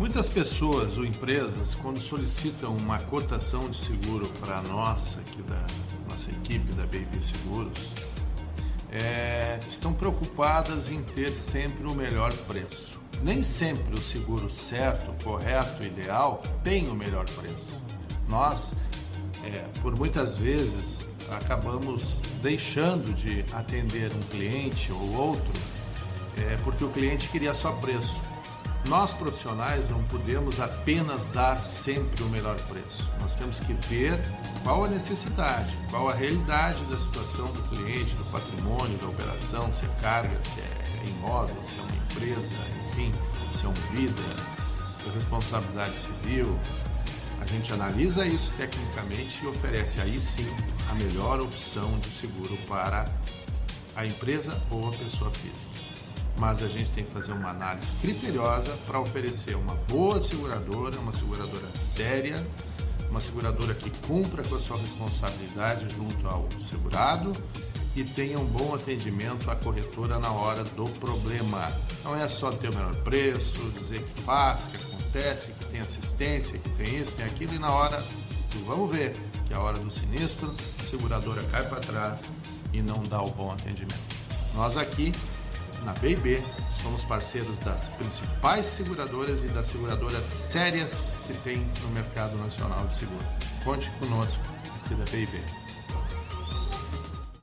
Muitas pessoas ou empresas, quando solicitam uma cotação de seguro para nossa, aqui da nossa equipe da Baby Seguros, é, estão preocupadas em ter sempre o melhor preço. Nem sempre o seguro certo, correto, ideal tem o melhor preço. Nós, é, por muitas vezes, acabamos deixando de atender um cliente ou outro é, porque o cliente queria só preço. Nós profissionais não podemos apenas dar sempre o melhor preço. Nós temos que ver qual a necessidade, qual a realidade da situação do cliente, do patrimônio, da operação, se é carga, se é imóvel, se é uma empresa, enfim, se é um vida, se é responsabilidade civil. A gente analisa isso tecnicamente e oferece aí sim a melhor opção de seguro para a empresa ou a pessoa física mas a gente tem que fazer uma análise criteriosa para oferecer uma boa seguradora, uma seguradora séria, uma seguradora que cumpra com a sua responsabilidade junto ao segurado e tenha um bom atendimento à corretora na hora do problema. Não é só ter o melhor preço, dizer que faz, que acontece, que tem assistência, que tem isso, tem aquilo, e na hora vamos ver, que é a hora do sinistro, a seguradora cai para trás e não dá o bom atendimento. Nós aqui na B&B, somos parceiros das principais seguradoras e das seguradoras sérias que tem no mercado nacional de seguro. Conte conosco aqui da B&B.